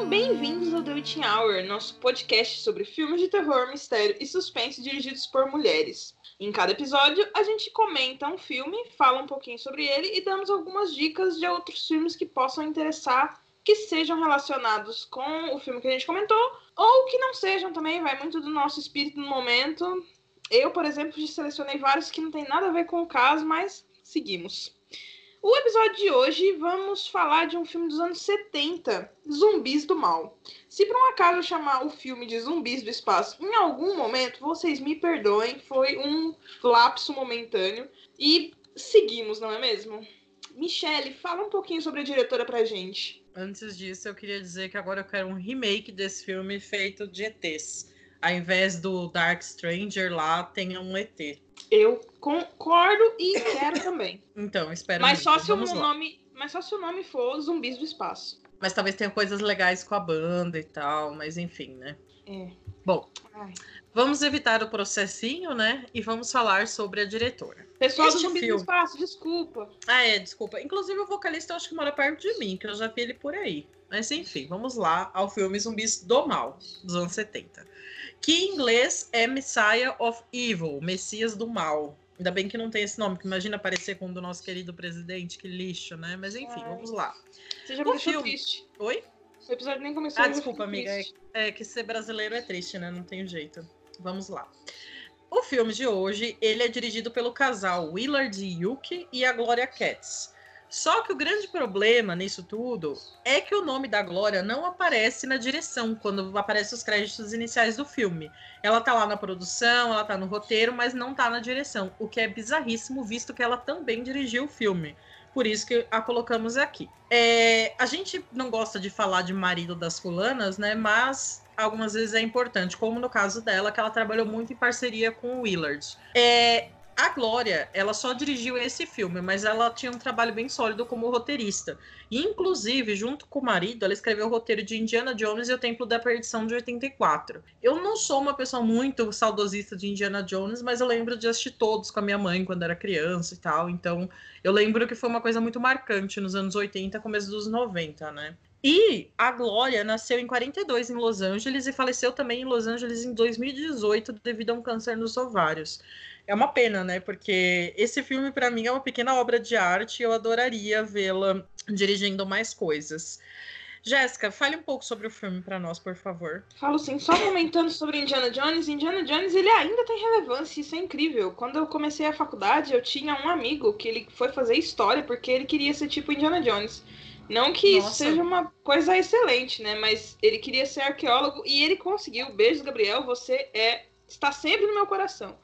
Sejam bem-vindos ao The Witching Hour, nosso podcast sobre filmes de terror, mistério e suspense dirigidos por mulheres. Em cada episódio, a gente comenta um filme, fala um pouquinho sobre ele e damos algumas dicas de outros filmes que possam interessar, que sejam relacionados com o filme que a gente comentou, ou que não sejam também, vai muito do nosso espírito no momento. Eu, por exemplo, já selecionei vários que não tem nada a ver com o caso, mas seguimos. O episódio de hoje vamos falar de um filme dos anos 70, Zumbis do Mal. Se por um acaso chamar o filme de Zumbis do Espaço em algum momento, vocês me perdoem, foi um lapso momentâneo. E seguimos, não é mesmo? Michele, fala um pouquinho sobre a diretora pra gente. Antes disso, eu queria dizer que agora eu quero um remake desse filme feito de ETs. Ao invés do Dark Stranger lá, tenha um ET. Eu concordo e quero também. Então, espero. Mas só, se o nome, mas só se o nome for Zumbis do Espaço. Mas talvez tenha coisas legais com a banda e tal, mas enfim, né? É. Bom, Ai. Vamos evitar o processinho, né? E vamos falar sobre a diretora. Pessoal este do Espaço, desculpa. Ah, é, desculpa. Inclusive o vocalista eu acho que mora perto de mim, que eu já vi ele por aí. Mas enfim, vamos lá ao filme Zumbis do Mal, dos anos 70 que em inglês é Messiah of Evil, Messias do Mal. Ainda bem que não tem esse nome, que imagina aparecer com o do nosso querido presidente, que lixo, né? Mas enfim, Ai. vamos lá. Você já me o deixou filme... triste. Oi? O episódio nem começou. Ah, desculpa, amiga. É, é, que ser brasileiro é triste, né? Não tem jeito. Vamos lá. O filme de hoje, ele é dirigido pelo casal Willard Yuki e a Gloria Katz. Só que o grande problema nisso tudo é que o nome da Glória não aparece na direção quando aparecem os créditos iniciais do filme. Ela tá lá na produção, ela tá no roteiro, mas não tá na direção, o que é bizarríssimo, visto que ela também dirigiu o filme. Por isso que a colocamos aqui. É, a gente não gosta de falar de marido das fulanas, né? Mas algumas vezes é importante, como no caso dela, que ela trabalhou muito em parceria com o Willard. É, a Glória, ela só dirigiu esse filme, mas ela tinha um trabalho bem sólido como roteirista. Inclusive, junto com o marido, ela escreveu o roteiro de Indiana Jones e o Templo da Perdição de 84. Eu não sou uma pessoa muito saudosista de Indiana Jones, mas eu lembro de assistir todos com a minha mãe quando era criança e tal. Então, eu lembro que foi uma coisa muito marcante nos anos 80, começo dos 90, né? E a Glória nasceu em 42 em Los Angeles e faleceu também em Los Angeles em 2018 devido a um câncer nos ovários é uma pena, né? Porque esse filme, para mim, é uma pequena obra de arte e eu adoraria vê-la dirigindo mais coisas. Jéssica, fale um pouco sobre o filme para nós, por favor. Falo sim, só comentando sobre Indiana Jones. Indiana Jones, ele ainda tem relevância, isso é incrível. Quando eu comecei a faculdade, eu tinha um amigo que ele foi fazer história porque ele queria ser tipo Indiana Jones. Não que Nossa. isso seja uma coisa excelente, né? Mas ele queria ser arqueólogo e ele conseguiu. Beijo, Gabriel, você é está sempre no meu coração.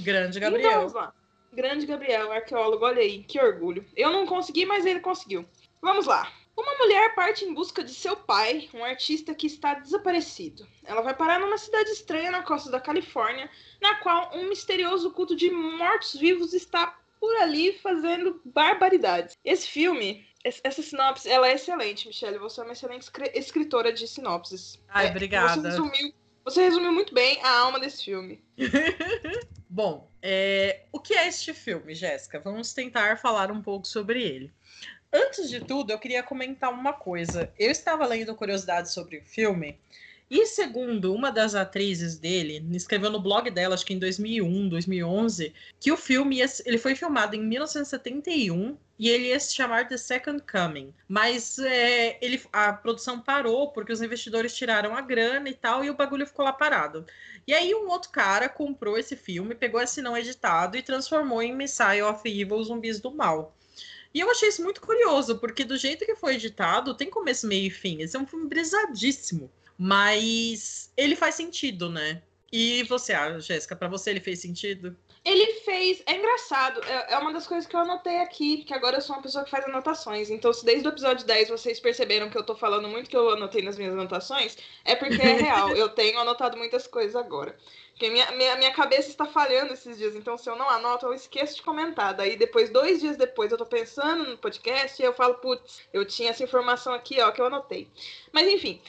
Grande Gabriel. Então, vamos lá. Grande Gabriel, arqueólogo, olha aí, que orgulho. Eu não consegui, mas ele conseguiu. Vamos lá. Uma mulher parte em busca de seu pai, um artista que está desaparecido. Ela vai parar numa cidade estranha na costa da Califórnia, na qual um misterioso culto de mortos-vivos está por ali fazendo barbaridades. Esse filme, essa sinopse, ela é excelente, Michelle. Você é uma excelente escritora de sinopses. Ai, é, obrigada. Você resumiu, você resumiu muito bem a alma desse filme. Bom, é... o que é este filme, Jéssica? Vamos tentar falar um pouco sobre ele. Antes de tudo, eu queria comentar uma coisa. Eu estava lendo curiosidades sobre o filme e segundo uma das atrizes dele, escreveu no blog dela, acho que em 2001, 2011, que o filme ia, ele foi filmado em 1971 e ele ia se chamar The Second Coming. Mas é, ele, a produção parou porque os investidores tiraram a grana e tal, e o bagulho ficou lá parado. E aí um outro cara comprou esse filme, pegou esse não editado e transformou em Messiah of Evil Zumbis do Mal. E eu achei isso muito curioso, porque do jeito que foi editado, tem começo, meio e fim. Esse é um filme brisadíssimo. Mas ele faz sentido, né? E você, Jéssica, para você ele fez sentido? Ele fez. É engraçado. É, é, uma das coisas que eu anotei aqui, que agora eu sou uma pessoa que faz anotações. Então, se desde o episódio 10 vocês perceberam que eu tô falando muito que eu anotei nas minhas anotações, é porque é real. eu tenho anotado muitas coisas agora. Porque minha, minha, minha cabeça está falhando esses dias. Então, se eu não anoto, eu esqueço de comentar. Daí, depois, dois dias depois, eu tô pensando no podcast e eu falo, putz, eu tinha essa informação aqui, ó, que eu anotei. Mas, enfim.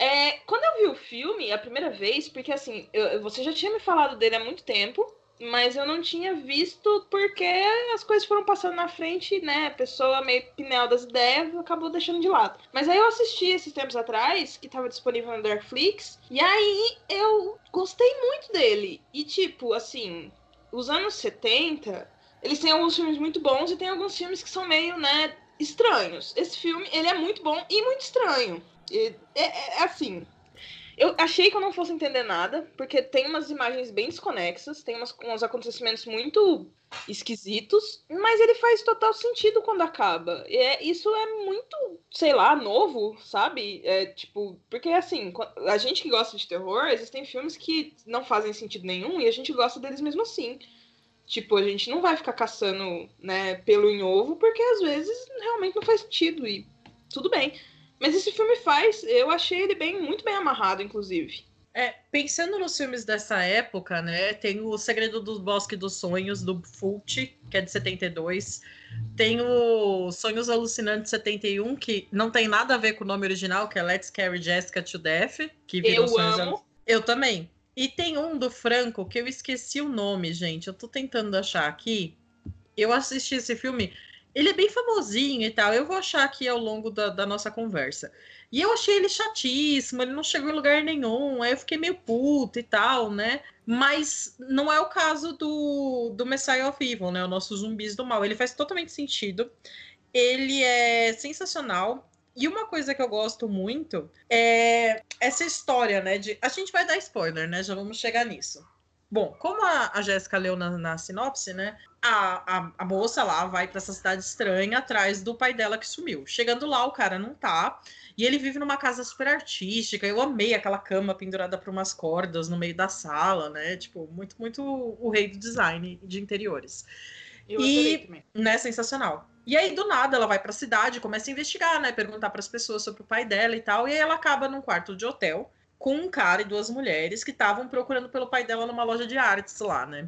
É, quando eu vi o filme a primeira vez, porque assim, eu, você já tinha me falado dele há muito tempo, mas eu não tinha visto porque as coisas foram passando na frente, né? A pessoa meio pinel das ideias acabou deixando de lado. Mas aí eu assisti esses tempos atrás, que tava disponível no Darkflix, e aí eu gostei muito dele. E tipo, assim, os anos 70, eles têm alguns filmes muito bons e tem alguns filmes que são meio, né, estranhos. Esse filme, ele é muito bom e muito estranho. É, é, é assim, eu achei que eu não fosse entender nada, porque tem umas imagens bem desconexas, tem umas, uns acontecimentos muito esquisitos, mas ele faz total sentido quando acaba. E é, isso é muito, sei lá, novo, sabe? É tipo, porque assim, a gente que gosta de terror, existem filmes que não fazem sentido nenhum e a gente gosta deles mesmo assim. Tipo, a gente não vai ficar caçando, né, pelo em ovo, porque às vezes realmente não faz sentido e tudo bem. Mas esse filme faz, eu achei ele bem, muito bem amarrado, inclusive. É, pensando nos filmes dessa época, né? Tem o Segredo do Bosque dos Sonhos, do Fulci, que é de 72. Tem o Sonhos Alucinantes 71, que não tem nada a ver com o nome original, que é Let's Carry Jessica to Death. Que virou eu Sonhos amo. Eu também. E tem um do Franco, que eu esqueci o nome, gente. Eu tô tentando achar aqui. Eu assisti esse filme ele é bem famosinho e tal. Eu vou achar aqui ao longo da, da, nossa conversa. E eu achei ele chatíssimo, ele não chegou em lugar nenhum. Aí eu fiquei meio puto e tal, né? Mas não é o caso do, do Messiah of Evil, né? O nosso zumbis do mal. Ele faz totalmente sentido. Ele é sensacional. E uma coisa que eu gosto muito é essa história, né? De... A gente vai dar spoiler, né? Já vamos chegar nisso. Bom, como a, a Jéssica leu na, na sinopse, né? A, a, a, moça lá vai para essa cidade estranha atrás do pai dela que sumiu. Chegando lá, o cara não tá. E ele vive numa casa super artística. Eu amei aquela cama pendurada por umas cordas no meio da sala, né? Tipo, muito, muito o rei do design de interiores. Eu e, né, sensacional. E aí, do nada, ela vai pra cidade, começa a investigar, né? Perguntar para as pessoas sobre o pai dela e tal. E aí ela acaba num quarto de hotel com um cara e duas mulheres que estavam procurando pelo pai dela numa loja de artes lá, né?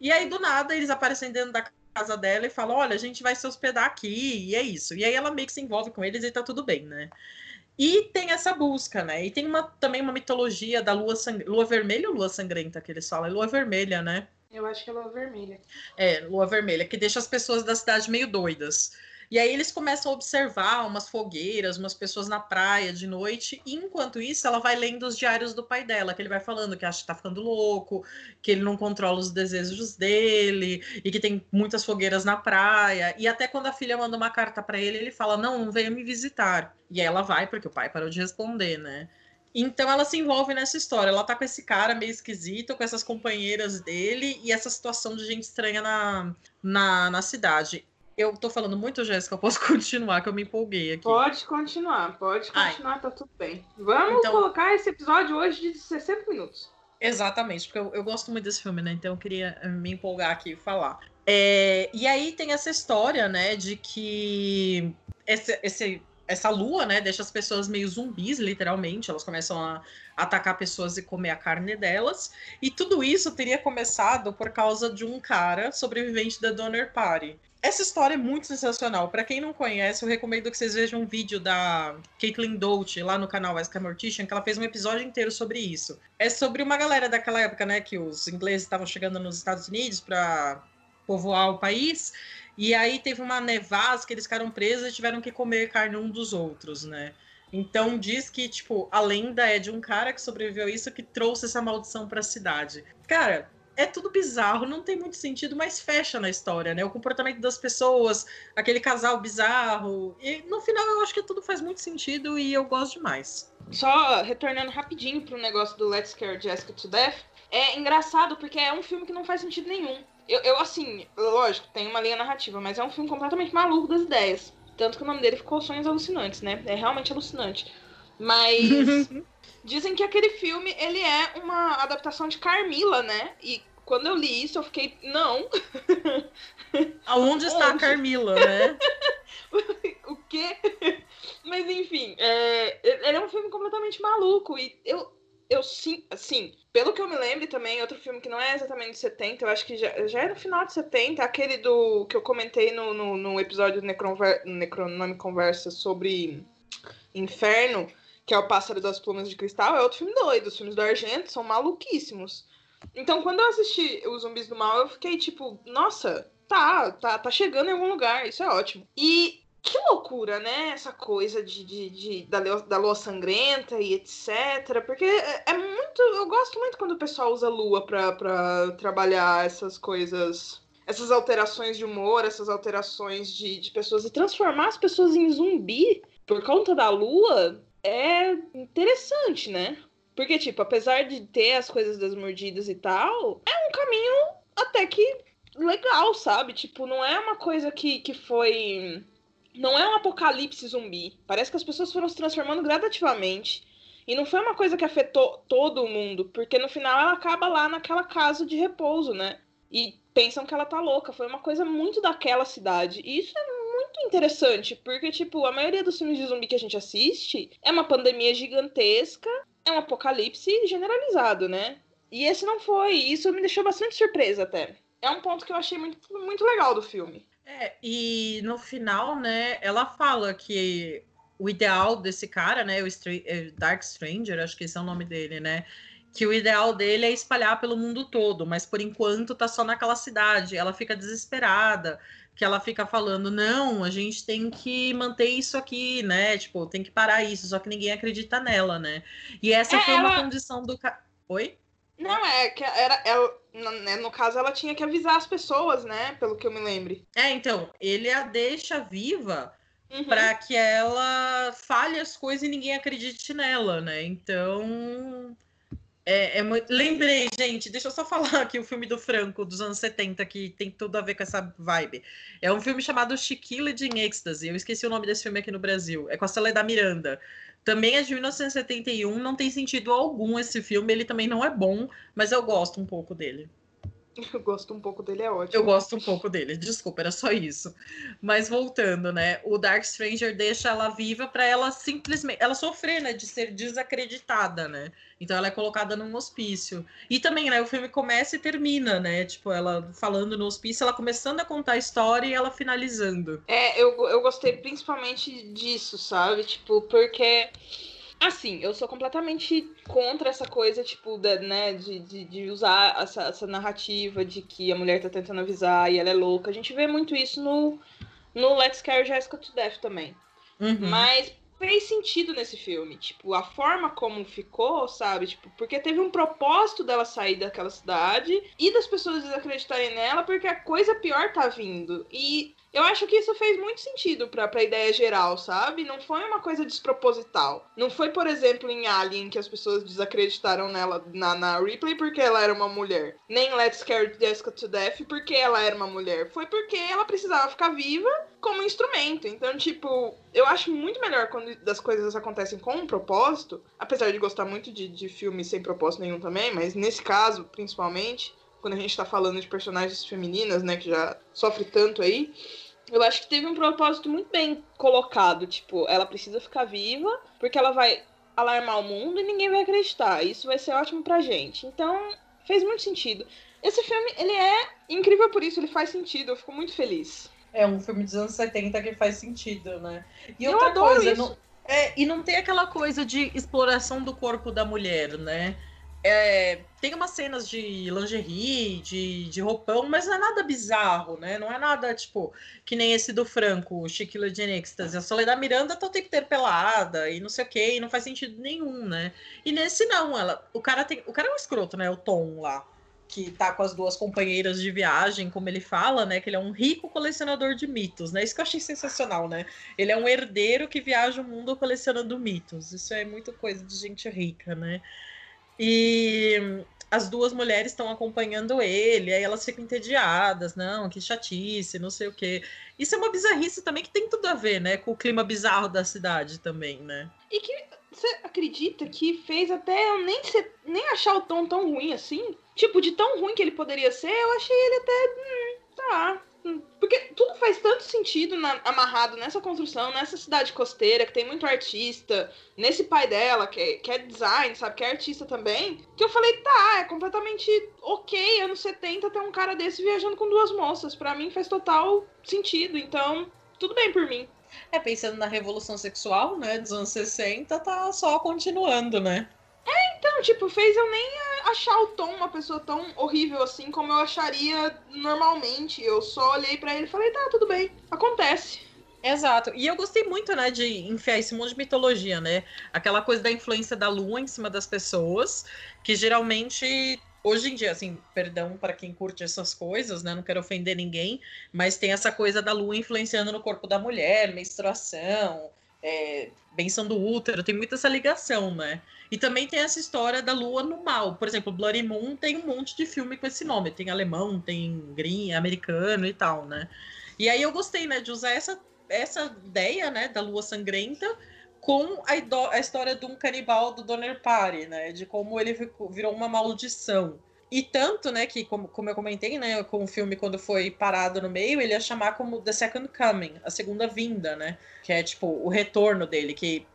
E aí, do nada, eles aparecem dentro da casa dela e falam: Olha, a gente vai se hospedar aqui, e é isso. E aí ela meio que se envolve com eles e tá tudo bem, né? E tem essa busca, né? E tem uma, também uma mitologia da lua, sang... lua vermelha ou lua sangrenta que eles falam? É lua vermelha, né? Eu acho que é lua vermelha. É, lua vermelha, que deixa as pessoas da cidade meio doidas. E aí eles começam a observar umas fogueiras, umas pessoas na praia de noite, e enquanto isso ela vai lendo os diários do pai dela, que ele vai falando que acha que tá ficando louco, que ele não controla os desejos dele, e que tem muitas fogueiras na praia. E até quando a filha manda uma carta para ele, ele fala: "Não, não venha me visitar". E aí ela vai porque o pai parou de responder, né? Então ela se envolve nessa história. Ela tá com esse cara meio esquisito, com essas companheiras dele e essa situação de gente estranha na, na, na cidade. Eu tô falando muito, Jéssica, eu posso continuar, que eu me empolguei aqui. Pode continuar, pode continuar, Ai. tá tudo bem. Vamos então... colocar esse episódio hoje de 60 minutos. Exatamente, porque eu, eu, gosto muito desse filme, né? Então eu queria eh, me empolgar aqui e falar. É, e aí tem essa história, né, de que esse, esse, essa lua, né, deixa as pessoas meio zumbis, literalmente. Elas começam a atacar pessoas e comer a carne delas. E tudo isso teria começado por causa de um cara sobrevivente da Donner Party. Essa história é muito sensacional. Para quem não conhece, eu recomendo que vocês vejam um vídeo da Caitlin Dolce lá no canal Ask a Mortician, que ela fez um episódio inteiro sobre isso. É sobre uma galera daquela época, né, que os ingleses estavam chegando nos Estados Unidos para povoar o país. E aí teve uma nevasca, que eles ficaram presos e tiveram que comer carne um dos outros, né? Então diz que, tipo, a lenda é de um cara que sobreviveu a isso que trouxe essa maldição para a cidade. Cara, é tudo bizarro, não tem muito sentido, mas fecha na história, né? O comportamento das pessoas, aquele casal bizarro. E no final eu acho que tudo faz muito sentido e eu gosto demais. Só retornando rapidinho pro negócio do Let's Scare Jessica to Death, é engraçado porque é um filme que não faz sentido nenhum. Eu, eu, assim, lógico, tem uma linha narrativa, mas é um filme completamente maluco das ideias. Tanto que o nome dele ficou Sonhos Alucinantes, né? É realmente alucinante. Mas Dizem que aquele filme, ele é uma adaptação de Carmila, né? E quando eu li isso, eu fiquei, não. Aonde está Onde? a Carmila, né? o quê? Mas enfim, é, ele é um filme completamente maluco. E eu, eu sim, assim, pelo que eu me lembro também, outro filme que não é exatamente de 70, eu acho que já, já é no final de 70, aquele do que eu comentei no, no, no episódio do Necronome Conversa sobre Inferno que é o Pássaro das Plumas de Cristal, é outro filme doido. Os filmes do Argento são maluquíssimos. Então, quando eu assisti Os Zumbis do Mal, eu fiquei tipo, nossa, tá, tá, tá chegando em algum lugar, isso é ótimo. E que loucura, né? Essa coisa de, de, de da, lua, da, lua, sangrenta e etc. Porque é, é, muito. Eu gosto muito quando o pessoal usa lua pra, pra trabalhar essas coisas. Essas alterações de humor, essas alterações de, de pessoas. E transformar as pessoas em zumbi por conta da lua é interessante, né? Porque, tipo, apesar de ter as coisas das mordidas e tal, é um caminho até que legal, sabe? Tipo, não é uma coisa que, que foi não é um apocalipse zumbi. Parece que as pessoas foram se transformando gradativamente. E não foi uma coisa que afetou todo mundo, porque no final ela acaba lá naquela casa de repouso, né? E pensam que ela tá louca. Foi uma coisa muito daquela cidade. E isso é muito interessante, porque, tipo, a maioria dos filmes de zumbi que a gente assiste é uma pandemia gigantesca, é um apocalipse generalizado, né? E esse não foi. E isso me deixou bastante surpresa até. É um ponto que eu achei muito, muito legal do filme. É, e no final, né, ela fala que o ideal desse cara, né, o é, Dark Stranger, acho que esse é o nome dele, né, que o ideal dele é espalhar pelo mundo todo, mas por enquanto tá só naquela cidade. Ela fica desesperada, que ela fica falando: "Não, a gente tem que manter isso aqui, né? Tipo, tem que parar isso", só que ninguém acredita nela, né? E essa é, foi ela... uma condição do Oi? Não, é que era, ela, né, no caso, ela tinha que avisar as pessoas, né? Pelo que eu me lembre. É, então, ele a deixa viva uhum. para que ela fale as coisas e ninguém acredite nela, né? Então. É, é muito... Lembrei, gente, deixa eu só falar aqui o filme do Franco, dos anos 70, que tem tudo a ver com essa vibe. É um filme chamado Chiquille de Ecstasy. Eu esqueci o nome desse filme aqui no Brasil. É com a Celeda Miranda. Também é de 1971, não tem sentido algum esse filme, ele também não é bom, mas eu gosto um pouco dele. Eu gosto um pouco dele, é ótimo. Eu gosto um pouco dele, desculpa, era só isso. Mas voltando, né? O Dark Stranger deixa ela viva para ela simplesmente. Ela sofrer, né? De ser desacreditada, né? Então ela é colocada num hospício. E também, né? O filme começa e termina, né? Tipo, ela falando no hospício, ela começando a contar a história e ela finalizando. É, eu, eu gostei principalmente disso, sabe? Tipo, porque Assim, eu sou completamente contra essa coisa, tipo, da, né, de, de, de usar essa, essa, narrativa de que a mulher tá tentando avisar e ela é louca. A gente vê muito isso no, no Let's Scare Jessica to Death também. Uhum. Mas fez sentido nesse filme. Tipo, a forma como ficou, sabe? Tipo, porque teve um propósito dela sair daquela cidade e das pessoas desacreditarem nela porque a coisa pior tá vindo. E eu acho que isso fez muito sentido pra, pra ideia geral, sabe? Não foi uma coisa desproposital. Não foi, por exemplo, em Alien que as pessoas desacreditaram nela na, na Ripley porque ela era uma mulher. Nem Let's Scare Jessica to Death porque ela era uma mulher. Foi porque ela precisava ficar viva como instrumento. Então, tipo, eu acho muito melhor quando as coisas acontecem com um propósito. Apesar de gostar muito de, de filmes sem propósito nenhum também, mas nesse caso, principalmente quando a gente tá falando de personagens femininas, né, que já sofre tanto aí, eu acho que teve um propósito muito bem colocado. Tipo, ela precisa ficar viva, porque ela vai alarmar o mundo e ninguém vai acreditar. Isso vai ser ótimo pra gente. Então, fez muito sentido. Esse filme, ele é incrível por isso, ele faz sentido. Eu fico muito feliz. É um filme dos anos 70 que faz sentido, né? E eu outra coisa, não, é, e não tem aquela coisa de exploração do corpo da mulher, né? É, tem umas cenas de lingerie, de, de roupão, mas não é nada bizarro, né? Não é nada, tipo, que nem esse do Franco, Chiquila de Nextas. A Soledad Miranda tá o tempo inteiro pelada e não sei o que, e não faz sentido nenhum, né? E nesse não, ela, o cara tem, o cara é um escroto, né? O Tom lá, que tá com as duas companheiras de viagem, como ele fala, né? Que ele é um rico colecionador de mitos, né? Isso que eu achei sensacional, né? Ele é um herdeiro que viaja o mundo colecionando mitos. Isso é muito coisa de gente rica, né? E as duas mulheres estão acompanhando ele, aí elas ficam entediadas, não, que chatice, não sei o quê. Isso é uma bizarrice também que tem tudo a ver, né, com o clima bizarro da cidade também, né? E que você acredita que fez até eu nem, ser, nem achar o tom tão ruim assim? Tipo, de tão ruim que ele poderia ser, eu achei ele até. Hum, tá. Porque tudo faz tanto sentido na, amarrado nessa construção, nessa cidade costeira, que tem muito artista, nesse pai dela, que é, que é design, sabe, que é artista também, que eu falei, tá, é completamente ok, anos 70 ter um cara desse viajando com duas moças. para mim faz total sentido, então, tudo bem por mim. É, pensando na revolução sexual, né, dos anos 60, tá só continuando, né? É, então, tipo, fez eu nem achar o Tom uma pessoa tão horrível assim como eu acharia normalmente. Eu só olhei para ele e falei, tá, tudo bem, acontece. Exato. E eu gostei muito, né, de enfiar esse monte de mitologia, né? Aquela coisa da influência da lua em cima das pessoas, que geralmente hoje em dia, assim, perdão para quem curte essas coisas, né? Não quero ofender ninguém, mas tem essa coisa da lua influenciando no corpo da mulher, menstruação, é, benção do útero, tem muita essa ligação, né? E também tem essa história da lua no mal. Por exemplo, Bloody Moon tem um monte de filme com esse nome. Tem alemão, tem green, americano e tal, né? E aí eu gostei, né, de usar essa, essa ideia, né, da lua sangrenta com a, a, história de um canibal do Donner Party, né? De como ele virou uma maldição. E tanto, né, que como, como eu comentei, né, com o filme quando foi parado no meio, ele ia chamar como The Second Coming, a segunda vinda, né? Que é tipo o retorno dele, que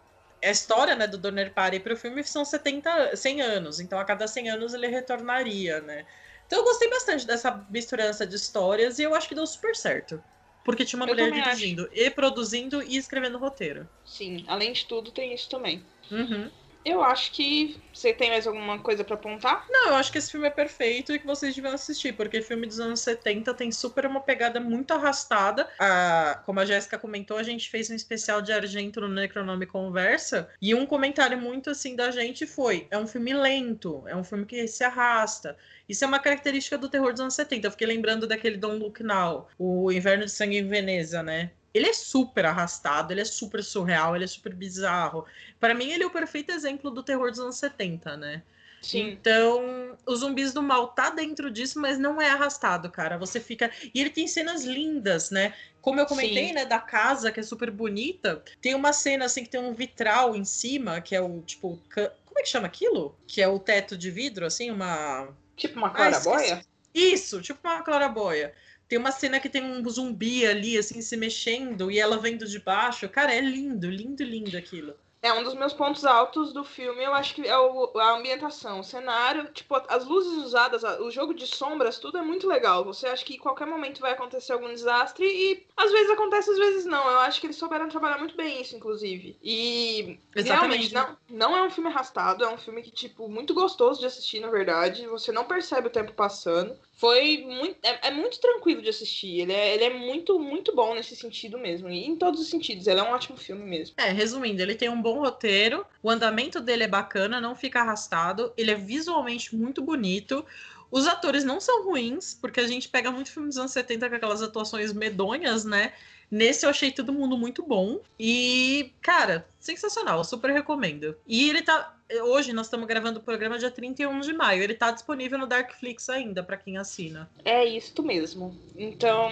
a história, né, do Donner Party para o filme são 70, 100 anos, então a cada 100 anos ele retornaria, né? Então eu gostei bastante dessa misturança de histórias e eu acho que deu super certo. Porque tinha uma eu mulher dirigindo acho. e produzindo e escrevendo roteiro. Sim, além de tudo, tem isso também. Uhum. Eu acho que. Você tem mais alguma coisa para apontar? Não, eu acho que esse filme é perfeito e que vocês deviam assistir, porque filme dos anos 70 tem super uma pegada muito arrastada. A, como a Jéssica comentou, a gente fez um especial de Argento no Necronome Conversa, e um comentário muito assim da gente foi: é um filme lento, é um filme que se arrasta. Isso é uma característica do terror dos anos 70. Eu fiquei lembrando daquele Don't Look Now, o Inverno de Sangue em Veneza, né? Ele é super arrastado, ele é super surreal, ele é super bizarro. Para mim, ele é o perfeito exemplo do terror dos anos 70, né? Sim. Então, os zumbis do mal tá dentro disso, mas não é arrastado, cara. Você fica. E ele tem cenas lindas, né? Como eu comentei, Sim. né, da casa, que é super bonita. Tem uma cena assim que tem um vitral em cima, que é o tipo. Como é que chama aquilo? Que é o teto de vidro, assim, uma. Tipo uma clarabóia? Ah, Isso, tipo uma clarabóia. Tem uma cena que tem um zumbi ali, assim, se mexendo e ela vendo de baixo. Cara, é lindo, lindo, lindo aquilo. É um dos meus pontos altos do filme, eu acho que é o, a ambientação, o cenário, tipo, as luzes usadas, o jogo de sombras, tudo é muito legal. Você acha que em qualquer momento vai acontecer algum desastre e às vezes acontece, às vezes não. Eu acho que eles souberam trabalhar muito bem isso, inclusive. E Exatamente. realmente não, não é um filme arrastado, é um filme que, tipo, muito gostoso de assistir, na verdade. Você não percebe o tempo passando foi muito. É, é, muito tranquilo de assistir. Ele é, ele é muito, muito bom nesse sentido mesmo. E em todos os sentidos. Ele é um ótimo filme mesmo. É, resumindo, ele tem um bom roteiro. O andamento dele é bacana, não fica arrastado. Ele é visualmente muito bonito. Os atores não são ruins, porque a gente pega muito filmes dos anos 70 com aquelas atuações medonhas, né? Nesse eu achei todo mundo muito bom. E, cara, sensacional, super recomendo. E ele tá. Hoje nós estamos gravando o programa dia 31 de maio. Ele tá disponível no Darkflix ainda, para quem assina. É isso mesmo. Então,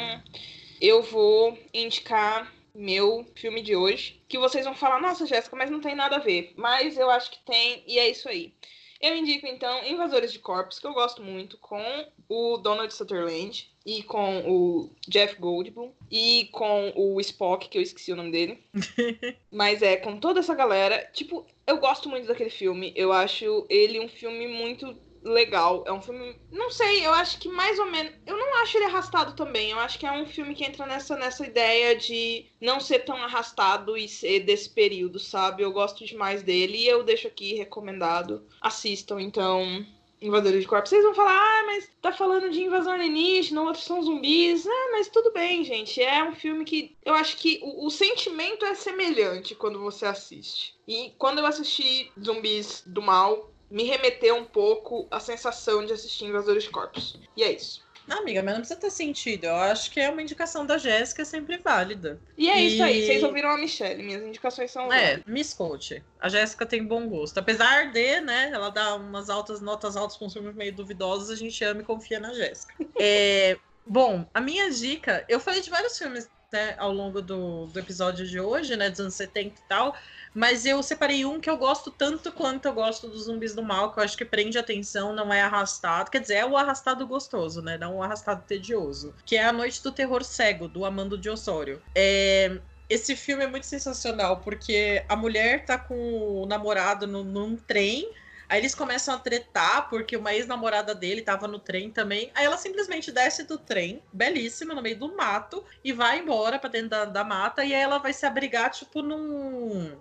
eu vou indicar meu filme de hoje. Que vocês vão falar, nossa, Jéssica, mas não tem nada a ver. Mas eu acho que tem, e é isso aí. Eu indico então Invasores de Corpos, que eu gosto muito, com o Donald Sutherland e com o Jeff Goldblum e com o Spock, que eu esqueci o nome dele. Mas é, com toda essa galera, tipo, eu gosto muito daquele filme. Eu acho ele um filme muito legal. É um filme. Não sei, eu acho que mais ou menos. Eu não acho ele arrastado também. Eu acho que é um filme que entra nessa, nessa ideia de não ser tão arrastado e ser desse período, sabe? Eu gosto demais dele e eu deixo aqui recomendado. Assistam, então. Invasores de Corpos. Vocês vão falar, ah, mas tá falando de invasão alienígena, outros são zumbis. Ah, mas tudo bem, gente. É um filme que eu acho que o, o sentimento é semelhante quando você assiste. E quando eu assisti Zumbis do Mal, me remeteu um pouco a sensação de assistir Invasores Corpos. E é isso. Não, amiga, mas não precisa ter sentido. Eu acho que é uma indicação da Jéssica é sempre válida. E é e... isso aí, vocês ouviram a Michelle. Minhas indicações são. É, me escute. A Jéssica tem bom gosto. Apesar de, né, ela dá umas altas notas altas com filmes meio duvidosos, a gente ama e confia na Jéssica. é, bom, a minha dica, eu falei de vários filmes né, ao longo do, do episódio de hoje, né, dos anos 70 e tal. Mas eu separei um que eu gosto tanto quanto eu gosto dos zumbis do mal, que eu acho que prende atenção, não é arrastado. Quer dizer, é o arrastado gostoso, né? Não o arrastado tedioso. Que é A Noite do Terror Cego, do Amando de Osório. É, esse filme é muito sensacional, porque a mulher tá com o namorado no, num trem. Aí eles começam a tretar, porque uma ex-namorada dele tava no trem também. Aí ela simplesmente desce do trem, belíssima, no meio do mato, e vai embora pra dentro da, da mata. E aí ela vai se abrigar, tipo, num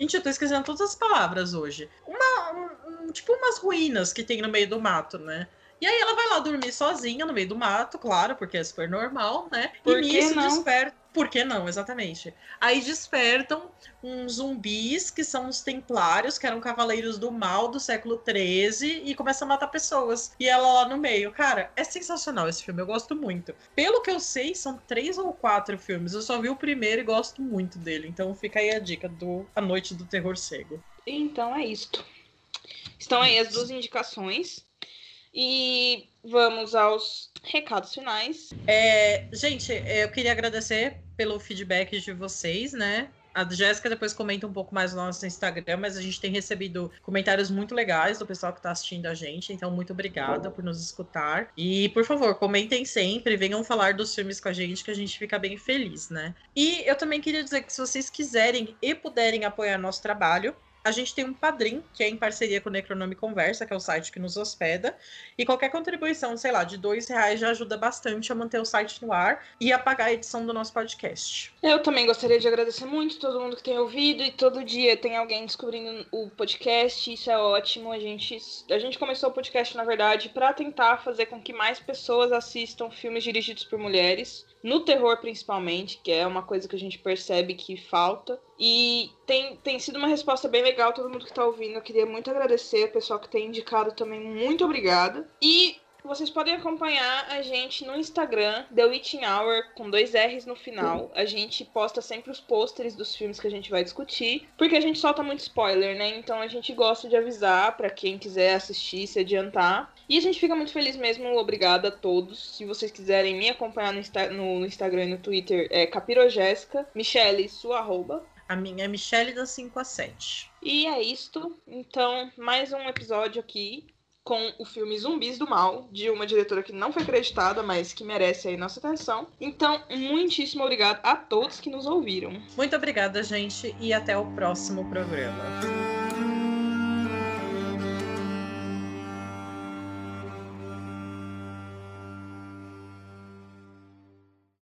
Gente, eu tô esquecendo todas as palavras hoje. Uma, um, um, tipo umas ruínas que tem no meio do mato, né? E aí ela vai lá dormir sozinha no meio do mato, claro, porque é super normal, né? Por e nisso não? desperta. Por que não, exatamente? Aí despertam uns zumbis que são os templários, que eram cavaleiros do mal do século XIII, e começam a matar pessoas. E ela lá no meio. Cara, é sensacional esse filme, eu gosto muito. Pelo que eu sei, são três ou quatro filmes. Eu só vi o primeiro e gosto muito dele. Então fica aí a dica do A Noite do Terror Cego. Então é isto. Estão aí as duas indicações. E vamos aos recados finais. É, gente, eu queria agradecer pelo feedback de vocês, né? A Jéssica depois comenta um pouco mais no nosso Instagram, mas a gente tem recebido comentários muito legais do pessoal que está assistindo a gente, então muito obrigada por nos escutar. E, por favor, comentem sempre, venham falar dos filmes com a gente, que a gente fica bem feliz, né? E eu também queria dizer que se vocês quiserem e puderem apoiar nosso trabalho, a gente tem um padrim, que é em parceria com o Necronome Conversa, que é o site que nos hospeda. E qualquer contribuição, sei lá, de dois reais já ajuda bastante a manter o site no ar e a pagar a edição do nosso podcast. Eu também gostaria de agradecer muito todo mundo que tem ouvido e todo dia tem alguém descobrindo o podcast. Isso é ótimo. A gente, a gente começou o podcast, na verdade, para tentar fazer com que mais pessoas assistam filmes dirigidos por mulheres. No terror, principalmente, que é uma coisa que a gente percebe que falta. E tem, tem sido uma resposta bem legal, todo mundo que tá ouvindo. Eu queria muito agradecer, o pessoal que tem indicado também, muito obrigada. E vocês podem acompanhar a gente no Instagram, The Witching Hour, com dois R's no final. A gente posta sempre os pôsteres dos filmes que a gente vai discutir, porque a gente solta muito spoiler, né? Então a gente gosta de avisar para quem quiser assistir, se adiantar. E a gente fica muito feliz mesmo, obrigada a todos. Se vocês quiserem me acompanhar no, Insta no Instagram e no Twitter, é Capirojéssica. Michele, sua arroba. A minha é Michelle da 5 a 7. E é isto. Então, mais um episódio aqui com o filme Zumbis do Mal, de uma diretora que não foi acreditada, mas que merece aí nossa atenção. Então, muitíssimo obrigado a todos que nos ouviram. Muito obrigada, gente, e até o próximo programa.